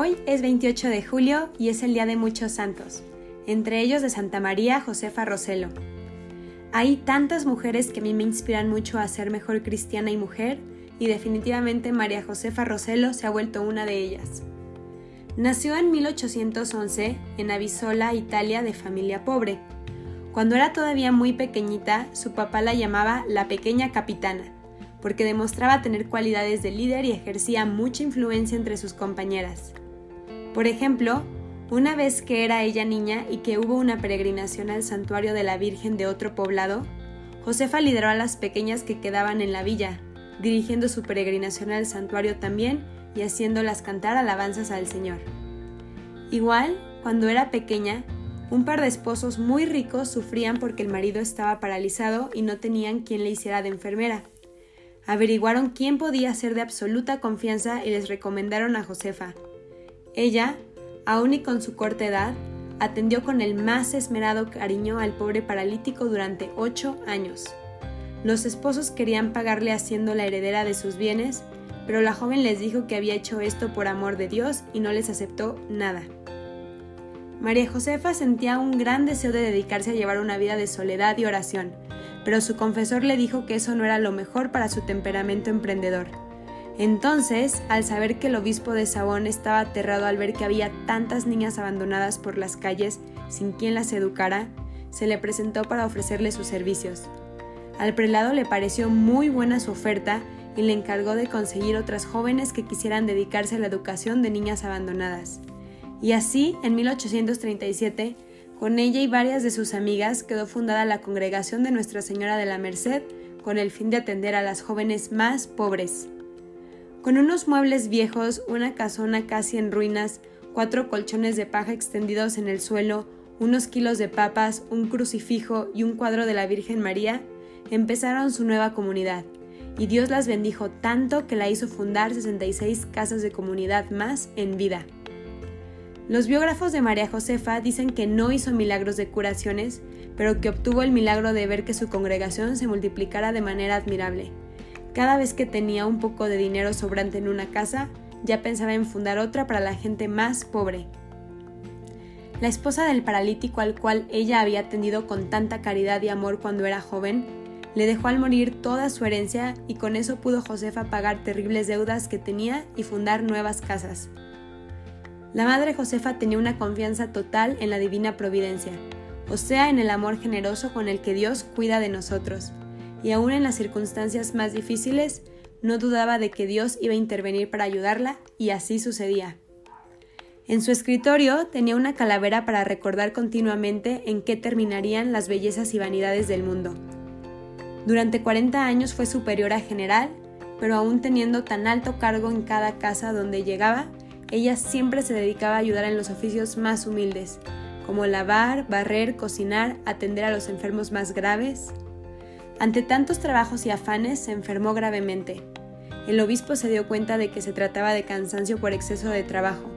Hoy es 28 de julio y es el Día de muchos santos, entre ellos de Santa María Josefa Roselo. Hay tantas mujeres que a mí me inspiran mucho a ser mejor cristiana y mujer, y definitivamente María Josefa Roselo se ha vuelto una de ellas. Nació en 1811 en Avisola, Italia, de familia pobre. Cuando era todavía muy pequeñita, su papá la llamaba la pequeña capitana, porque demostraba tener cualidades de líder y ejercía mucha influencia entre sus compañeras. Por ejemplo, una vez que era ella niña y que hubo una peregrinación al santuario de la Virgen de otro poblado, Josefa lideró a las pequeñas que quedaban en la villa, dirigiendo su peregrinación al santuario también y haciéndolas cantar alabanzas al Señor. Igual, cuando era pequeña, un par de esposos muy ricos sufrían porque el marido estaba paralizado y no tenían quien le hiciera de enfermera. Averiguaron quién podía ser de absoluta confianza y les recomendaron a Josefa. Ella, aún y con su corta edad, atendió con el más esmerado cariño al pobre paralítico durante ocho años. Los esposos querían pagarle haciendo la heredera de sus bienes, pero la joven les dijo que había hecho esto por amor de Dios y no les aceptó nada. María Josefa sentía un gran deseo de dedicarse a llevar una vida de soledad y oración, pero su confesor le dijo que eso no era lo mejor para su temperamento emprendedor. Entonces, al saber que el obispo de Sabón estaba aterrado al ver que había tantas niñas abandonadas por las calles sin quien las educara, se le presentó para ofrecerle sus servicios. Al prelado le pareció muy buena su oferta y le encargó de conseguir otras jóvenes que quisieran dedicarse a la educación de niñas abandonadas. Y así, en 1837, con ella y varias de sus amigas quedó fundada la Congregación de Nuestra Señora de la Merced con el fin de atender a las jóvenes más pobres. Con unos muebles viejos, una casona casi en ruinas, cuatro colchones de paja extendidos en el suelo, unos kilos de papas, un crucifijo y un cuadro de la Virgen María, empezaron su nueva comunidad, y Dios las bendijo tanto que la hizo fundar 66 casas de comunidad más en vida. Los biógrafos de María Josefa dicen que no hizo milagros de curaciones, pero que obtuvo el milagro de ver que su congregación se multiplicara de manera admirable. Cada vez que tenía un poco de dinero sobrante en una casa, ya pensaba en fundar otra para la gente más pobre. La esposa del paralítico al cual ella había atendido con tanta caridad y amor cuando era joven, le dejó al morir toda su herencia y con eso pudo Josefa pagar terribles deudas que tenía y fundar nuevas casas. La madre Josefa tenía una confianza total en la divina providencia, o sea, en el amor generoso con el que Dios cuida de nosotros, y aun en las circunstancias más difíciles, no dudaba de que Dios iba a intervenir para ayudarla, y así sucedía. En su escritorio tenía una calavera para recordar continuamente en qué terminarían las bellezas y vanidades del mundo. Durante 40 años fue superiora general, pero aún teniendo tan alto cargo en cada casa donde llegaba, ella siempre se dedicaba a ayudar en los oficios más humildes, como lavar, barrer, cocinar, atender a los enfermos más graves. Ante tantos trabajos y afanes se enfermó gravemente. El obispo se dio cuenta de que se trataba de cansancio por exceso de trabajo.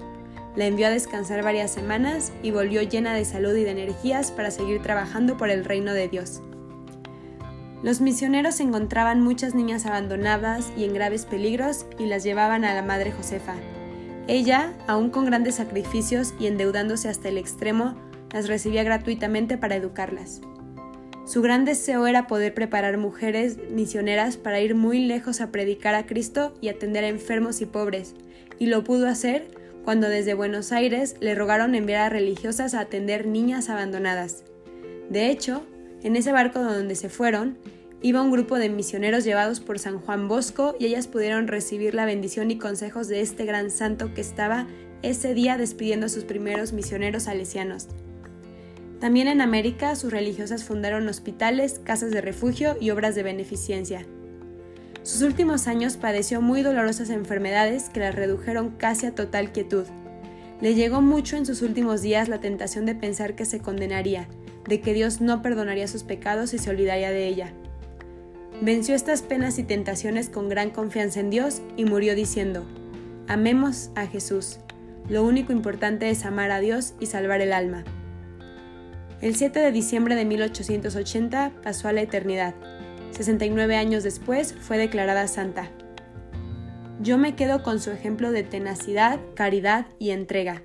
La envió a descansar varias semanas y volvió llena de salud y de energías para seguir trabajando por el reino de Dios. Los misioneros encontraban muchas niñas abandonadas y en graves peligros y las llevaban a la Madre Josefa. Ella, aún con grandes sacrificios y endeudándose hasta el extremo, las recibía gratuitamente para educarlas. Su gran deseo era poder preparar mujeres misioneras para ir muy lejos a predicar a Cristo y atender a enfermos y pobres, y lo pudo hacer cuando desde Buenos Aires le rogaron enviar a religiosas a atender niñas abandonadas. De hecho, en ese barco donde se fueron, iba un grupo de misioneros llevados por San Juan Bosco y ellas pudieron recibir la bendición y consejos de este gran santo que estaba ese día despidiendo a sus primeros misioneros salesianos. También en América sus religiosas fundaron hospitales, casas de refugio y obras de beneficencia. Sus últimos años padeció muy dolorosas enfermedades que la redujeron casi a total quietud. Le llegó mucho en sus últimos días la tentación de pensar que se condenaría, de que Dios no perdonaría sus pecados y se olvidaría de ella. Venció estas penas y tentaciones con gran confianza en Dios y murió diciendo, Amemos a Jesús. Lo único importante es amar a Dios y salvar el alma. El 7 de diciembre de 1880 pasó a la eternidad. 69 años después fue declarada santa. Yo me quedo con su ejemplo de tenacidad, caridad y entrega,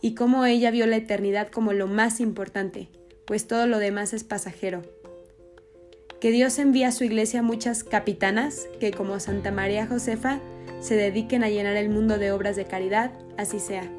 y cómo ella vio la eternidad como lo más importante, pues todo lo demás es pasajero. Que Dios envía a su iglesia muchas capitanas que, como Santa María Josefa, se dediquen a llenar el mundo de obras de caridad, así sea.